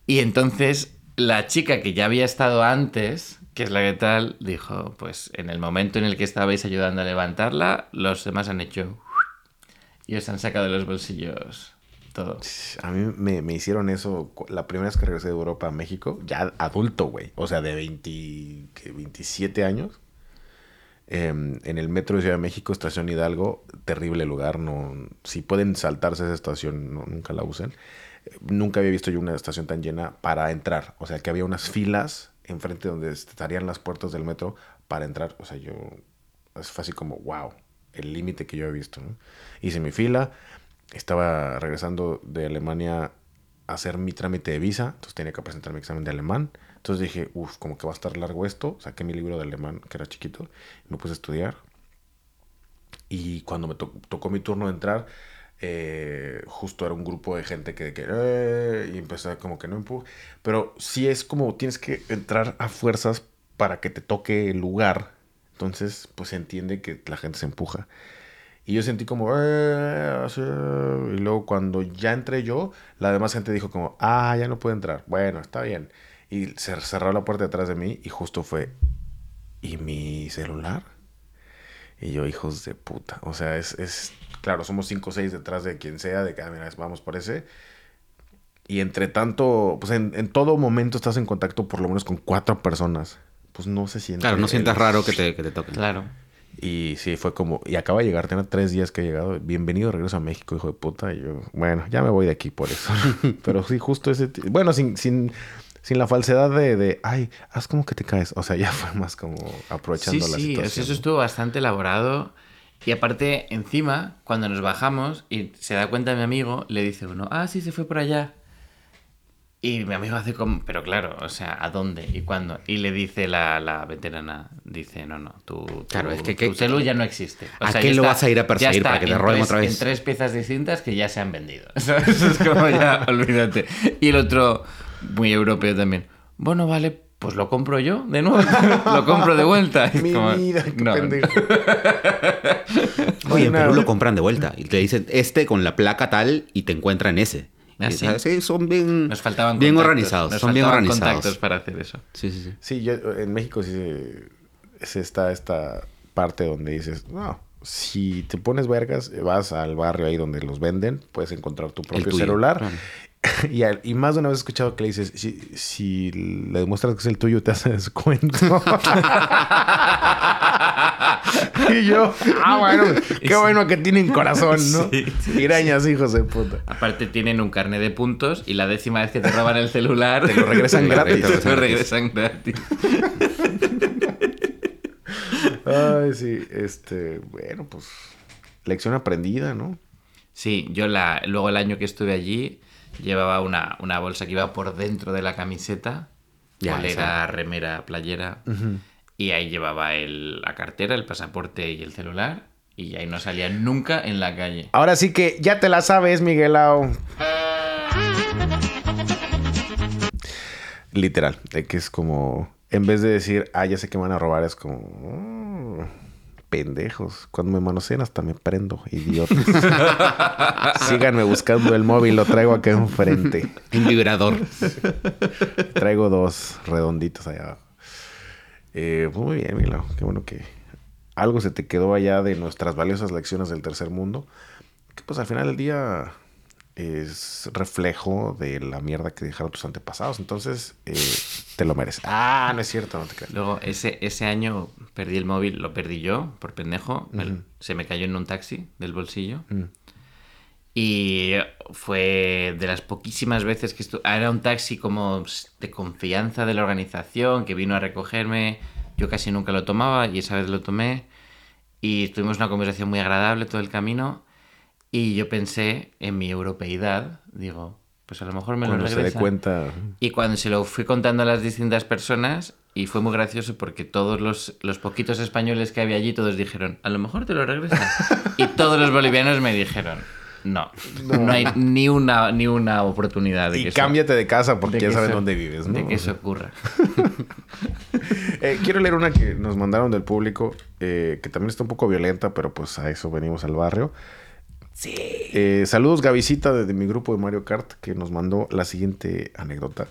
Y entonces la chica que ya había estado antes, que es la que tal, dijo, pues en el momento en el que estabais ayudando a levantarla, los demás han hecho... Y os han sacado de los bolsillos todo. A mí me, me hicieron eso la primera vez que regresé de Europa a México, ya adulto, güey. O sea, de 20, ¿qué? 27 años. Em, en el metro de Ciudad de México, estación Hidalgo, terrible lugar. No, si pueden saltarse esa estación, no- nunca la usen. Eh, Nunca había visto yo una estación tan llena para entrar. O sea, que había unas filas enfrente donde estarían las puertas del metro para entrar. O sea, yo. Es así como, wow, el límite que yo he visto. ¿no? Hice mi fila. Estaba regresando de Alemania a hacer mi trámite de visa. Entonces tenía que presentar mi examen de alemán. Entonces dije, uff, como que va a estar largo esto. Saqué mi libro de alemán, que era chiquito. Y me puse a estudiar. Y cuando me to- tocó mi turno de entrar, eh, justo era un grupo de gente que, que "Eh", empezó como que no empuja. Pero sí es como tienes que entrar a fuerzas para que te toque el lugar. Entonces, pues se entiende que la gente se empuja. Y yo sentí como, "Eh", así, y luego cuando ya entré yo, la demás gente dijo como, ah, ya no puede entrar. Bueno, está bien. Y se cerró la puerta detrás de mí y justo fue, ¿y mi celular? Y yo, hijos de puta. O sea, es, es claro, somos cinco o seis detrás de quien sea, de que, ah, mira, vamos por ese. Y entre tanto, pues en, en todo momento estás en contacto por lo menos con cuatro personas. Pues no se siente. claro, no sientas el- raro que te, que te toquen. Claro. Y sí, fue como, y acaba de llegar, tiene tres días que he llegado. Bienvenido, regreso a México, hijo de puta. Y yo, bueno, ya me voy de aquí por eso. Pero sí, justo ese. Bueno, sin, sin, sin la falsedad de, de, ay, haz como que te caes. O sea, ya fue más como aprovechando Sí, la sí, situación. sea, eso estuvo bastante elaborado. Y aparte, encima, cuando nos bajamos y se da cuenta mi amigo, le dice uno, ah, sí, se fue por allá. Y mi amigo hace como, pero claro, o sea, ¿a dónde y cuándo? Y le dice la, la veterana, dice, no, no, tu, tu, Claro, es que- tu que- celu ya no existe. ¿A sea, qué lo está- vas a ir a ya perseguir está para que te en roben tres- otra vez? En tres piezas distintas que ya se han vendido. ¿sabes? Es como ya, olvídate. Y el otro, muy europeo también, bueno, vale, pues lo compro yo de nuevo, lo compro de vuelta. Y Mi como, vida, qué no. pendejo. Oye, en Perú lo compran de vuelta. Y te dicen este con la placa tal y te encuentran ese. ¿Ah, sí? son bien, Nos faltaban bien organizados. nos son bien organizados. contactos para hacer eso. Sí, sí, sí. Sí, yo, en México sí se- se está esta parte donde dices, no, si te pones vergas, vas al barrio ahí donde los venden, puedes encontrar tu propio tuyo, celular. claro. Y, al- y más de una vez he escuchado que le dices, si, si le demuestras que es el tuyo, te hace descuento. y yo, ah, bueno, qué bueno que tienen corazón, ¿no? Sí, Pirañas, hijos de puta. Aparte tienen un carnet de puntos y la décima vez que te roban el celular Te lo regresan gratis. Te lo regresan gratis. Ay, sí, este, bueno, pues, lección aprendida, ¿no? Sí, yo la, luego el año que estuve allí llevaba una, una bolsa que iba por dentro de la camiseta, Ya, polera, remera, playera, y ahí llevaba el, la cartera, el pasaporte y el celular, y ahí no salía nunca en la calle. Ahora sí que ya te la sabes, Miguelao. Literal, de que es como, en vez de decir, ah, ya sé que me van a robar, es como, "Mm, pendejos. Cuando me manoseen hasta me prendo, idiotas. Síganme buscando el móvil, lo traigo acá enfrente. Un vibrador. Traigo dos redonditos allá abajo. Eh, pues muy bien, Miguelao. Qué bueno que algo se te quedó allá de nuestras valiosas lecciones del tercer mundo. Que pues al final del día es reflejo de la mierda que dejaron tus antepasados. Entonces, eh, te lo mereces. Ah, no es cierto, no te creas. Luego, ese, ese año perdí el móvil, lo perdí yo, por pendejo. Se me cayó en un taxi del bolsillo. Mm. Y fue de las poquísimas veces que estuve... Era un taxi como de confianza de la organización que vino a recogerme. Yo casi nunca lo tomaba y esa vez lo tomé. Y tuvimos una conversación muy agradable todo el camino. Y yo pensé en mi europeidad. Digo, pues a lo mejor me Cuando lo se dé regresan. cuenta. Y cuando se lo fui contando a las distintas personas, y fue muy gracioso porque todos los, los poquitos españoles que había allí, todos dijeron, a lo mejor te lo regresan. y todos los bolivianos me dijeron, no, no, hay ni una, ni una oportunidad de Y que eso- cámbiate de casa porque de ya saben dónde vives, ¿no? De que eso ocurra. Eh, quiero leer una que nos mandaron del público, eh, que también está un poco violenta, pero pues a eso venimos al barrio. Sí. saludos, Gavisita, de, de mi grupo de Mario Kart, que nos mandó la siguiente anécdota.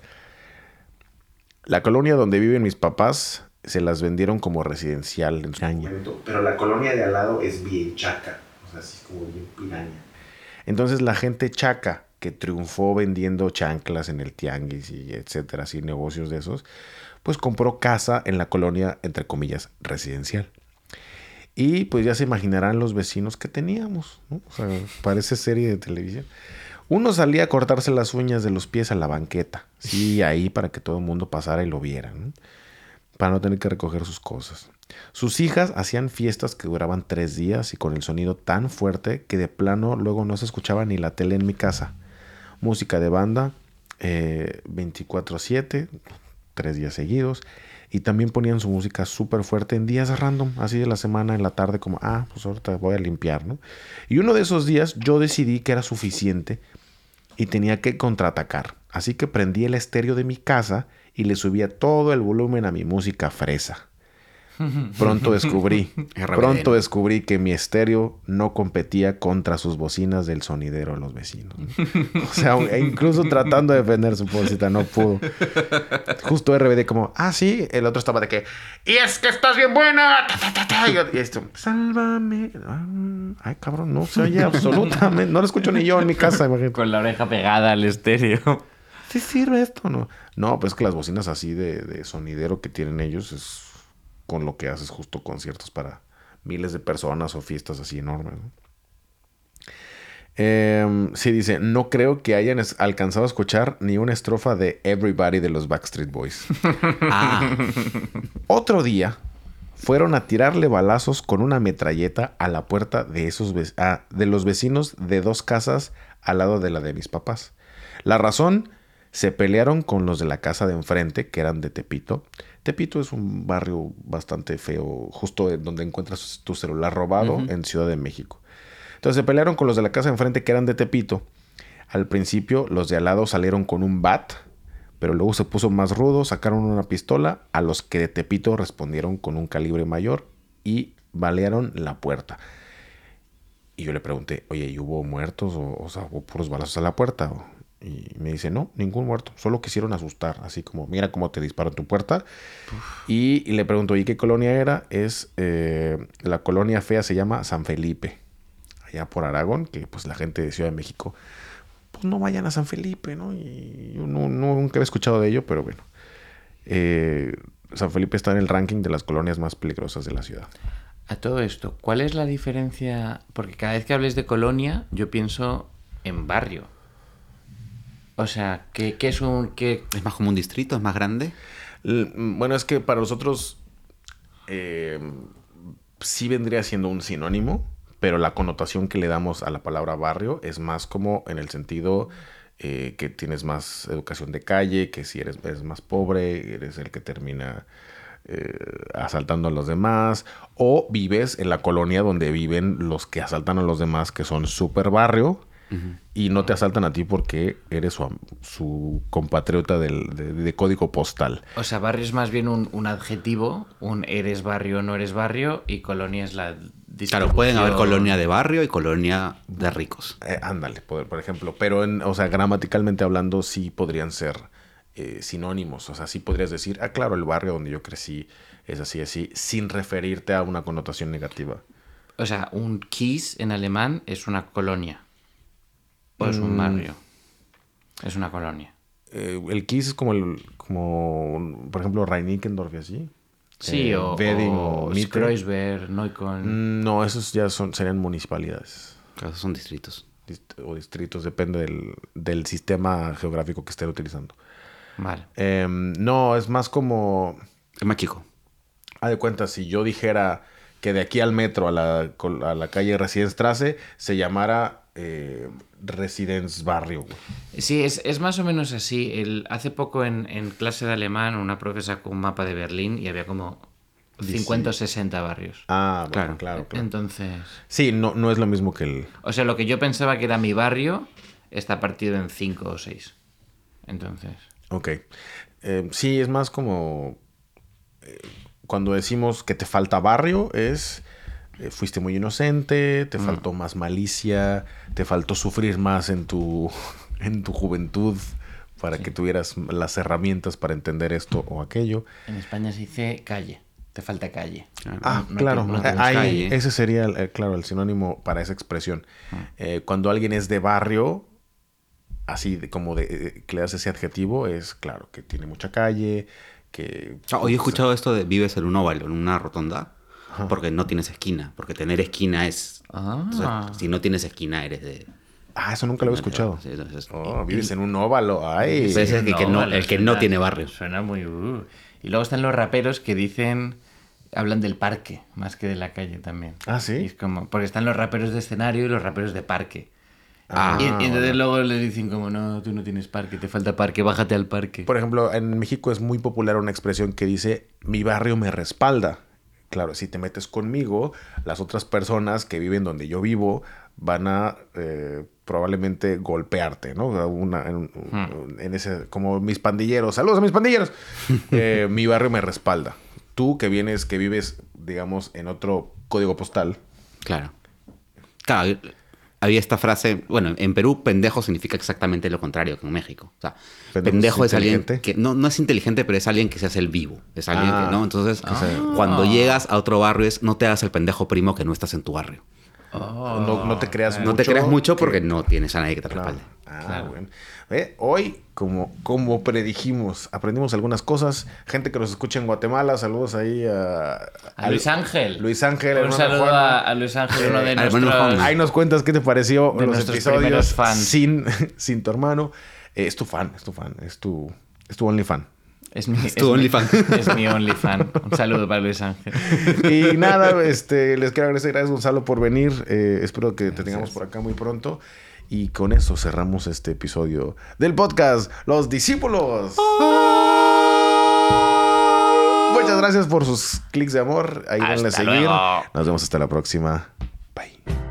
La colonia donde viven mis papás se las vendieron como residencial en su momento, pero la colonia de al lado es bien chaca, o sea, así como bien piraña. Entonces la gente chaca que triunfó vendiendo chanclas en el tianguis y etcétera, así negocios de esos, pues compró casa en la colonia, entre comillas, residencial. Y pues ya se imaginarán los vecinos que teníamos, ¿no? O sea, parece serie de televisión. Uno salía a cortarse las uñas de los pies a la banqueta, sí, ahí para que todo el mundo pasara y lo viera, ¿no? Para no tener que recoger sus cosas. Sus hijas hacían fiestas que duraban tres días y con el sonido tan fuerte que de plano luego no se escuchaba ni la tele en mi casa. Música de banda, eh, 24/7, tres días seguidos. Y también ponían su música súper fuerte en días random, así de la semana, en la tarde, como, ah, pues ahorita voy a limpiar, ¿no? Y uno de esos días yo decidí que era suficiente y tenía que contraatacar. Así que prendí el estéreo de mi casa y le subía todo el volumen a mi música fresa. Pronto descubrí, pronto descubrí que mi estéreo no competía contra sus bocinas del sonidero de los vecinos. ¿no? O sea, e incluso tratando de defender su posita, no pudo. Justo RBD como, ah, sí, el otro estaba de que, y es que estás bien buena. ta, ta, ta, ta", Y, esto, sálvame. Ay, cabrón, no se oye absolutamente, no lo escucho ni yo en mi casa, imagínate. Con la oreja pegada al estéreo. ¿Sí sirve esto o no? No, pues que las bocinas así de, de sonidero que tienen ellos es con lo que haces justo conciertos para miles de personas o fiestas así enormes. ¿no? Em, sí, dice, no creo que hayan alcanzado a escuchar ni una estrofa de Everybody de los Backstreet Boys. Ah, Otro día fueron a tirarle balazos con una metralleta a la puerta de, esos ah, de los vecinos de dos casas al lado de la de mis papás. La razón, Se pelearon con los de la casa de enfrente, que eran de Tepito. Tepito es un barrio bastante feo, justo en donde encuentras tu celular robado en Ciudad de México. Entonces se pelearon con los de la casa de enfrente, que eran de Tepito. Al principio, los de al lado salieron con un bat, pero luego se puso más rudo, sacaron una pistola, a los que de Tepito respondieron con un calibre mayor y balearon la puerta. Y yo le pregunté, oye, ¿y hubo muertos o, o sea, hubo puros balazos a la puerta? Y me dice, no, ningún muerto, solo quisieron asustar, así como, mira cómo te disparo en tu puerta. Y, le pregunto, ¿y qué colonia era? Es, eh, la colonia fea se llama San Felipe, allá por Aragón, que pues la gente de Ciudad de México, pues no vayan a San Felipe, ¿no? Y yo no, no- nunca había escuchado de ello, pero bueno. Eh, San Felipe está en el ranking de las colonias más peligrosas de la ciudad. A todo esto, ¿cuál es la diferencia? Porque cada vez que hables de colonia, yo pienso en barrio. O sea, ¿qué, qué es un... Qué... ¿Es más como un distrito? ¿Es más grande? L- Bueno, es que para nosotros eh, sí vendría siendo un sinónimo, pero la connotación que le damos a la palabra barrio es más como en el sentido eh, que tienes más educación de calle, que si eres, eres más pobre, eres el que termina eh, asaltando a los demás, o vives en la colonia donde viven los que asaltan a los demás, que son super barrio. Y no te asaltan a ti porque eres su, compatriota del- de- de código postal. O sea, barrio es más bien un, un adjetivo, un eres barrio o no eres barrio, y colonia es la Claro, pueden haber colonia de barrio y colonia de ricos. Eh, ándale, por, por ejemplo. Pero, en, o sea, gramaticalmente hablando, sí podrían ser eh, sinónimos. O sea, sí podrías decir, ah, claro, el barrio donde yo crecí es así, así, sin referirte a una connotación negativa. O sea, un Kies en alemán es una colonia. O es Mm. un barrio. Es una colonia. Eh, el Kiss es como, el, como, por ejemplo, Reinickendorf y así. Sí, Eh, o, Wedding o. Kreuzberg, Neukölln. Mm, No, esos ya son, serían municipalidades esos son distritos. dist- o distritos, depende del, del sistema geográfico que estén utilizando. Vale. Em, no, es más como... Es más chico. Haz de cuenta, si yo dijera que de aquí al metro, a la, a la calle Residenstrasse, se llamara eh, Residence Barrio. güey. Sí, es, es más o menos así. El, hace poco en, en clase de alemán una profe sacó un mapa de Berlín y había como 50 o 60 barrios. Ah, bueno, Claro. claro, claro. Entonces, Sí, no, no es lo mismo que el... o sea, lo que yo pensaba que era mi barrio está partido en 5 o 6. Entonces, Ok. Eh, sí, es más como... eh, cuando decimos que te falta barrio, es... eh, fuiste muy inocente, te faltó más malicia, te faltó sufrir más en tu, en tu juventud para que tuvieras las herramientas para entender esto o aquello. en España se dice calle. Te falta calle. Ah, No- no claro. te- no Eh, ahí, calle. ese sería, el- eh, claro, el sinónimo para esa expresión. Eh, cuando alguien es de barrio, así de- como de, que le das ese adjetivo, es claro, que tiene mucha calle, que... Ah, hoy he escuchado esto de vives en un óvalo, en una rotonda, porque no tienes esquina. Porque tener esquina es... Ah. sea, si no tienes esquina, eres de... Ah, eso nunca lo he escuchado. Sí, entonces- Oh, vives en un óvalo, ay. Ese es el que, que no, el que suena- no tiene barrio. Suena muy... uh. Y luego están los raperos que dicen... Hablan del parque, más que de la calle también. Ah, ¿sí? Y es como... Porque están los raperos de escenario y los raperos de parque. Ah, y, y entonces bueno. luego les dicen como, no, tú no tienes parque, te falta parque, bájate al parque. Por ejemplo, en México es muy popular una expresión que dice, mi barrio me respalda. Claro, si te metes conmigo, las otras personas que viven donde yo vivo van a eh, probablemente golpearte, ¿no? Una- en, en ese, como mis pandilleros. Saludos a mis pandilleros. Eh, mi barrio me respalda. Tú que vienes, que vives, digamos, en otro código postal. Claro. Claro, había esta frase, bueno, en Perú pendejo significa exactamente lo contrario que en México. O sea, ¿Pendejo pendejo, es es, alguien que no, no es inteligente, pero es alguien que se hace el vivo. Es alguien Ah. que no. Entonces, cuando llegas a otro barrio es no te hagas el pendejo primo que no estás en tu barrio. Oh, no, no te creas No te creas mucho porque que- no tienes a nadie que te Claro. respalde. Ah, bueno. Hoy, como, como predijimos, aprendimos algunas cosas. Gente que nos escucha en Guatemala, saludos ahí a, A Luis Ángel. Luis Ángel, Un saludo Juan. a, a Luis Ángel, uno de hermano nuestros... Ahí nos cuentas qué te pareció De los episodios fans. sin, sin tu hermano. Eh, es tu fan, es tu fan, es tu, es tu only fan. Es mi, es tu OnlyFan. Es mi OnlyFan. Un saludo para Luis Ángel. Y nada, este, les quiero agradecer. Gracias, Gonzalo, por venir. Eh, espero que te tengamos por acá muy pronto. Y con eso cerramos este episodio del podcast Los Discípulos. Muchas gracias por sus clics de amor. Ahí hasta denle a seguir. Nos vemos hasta la próxima. Bye.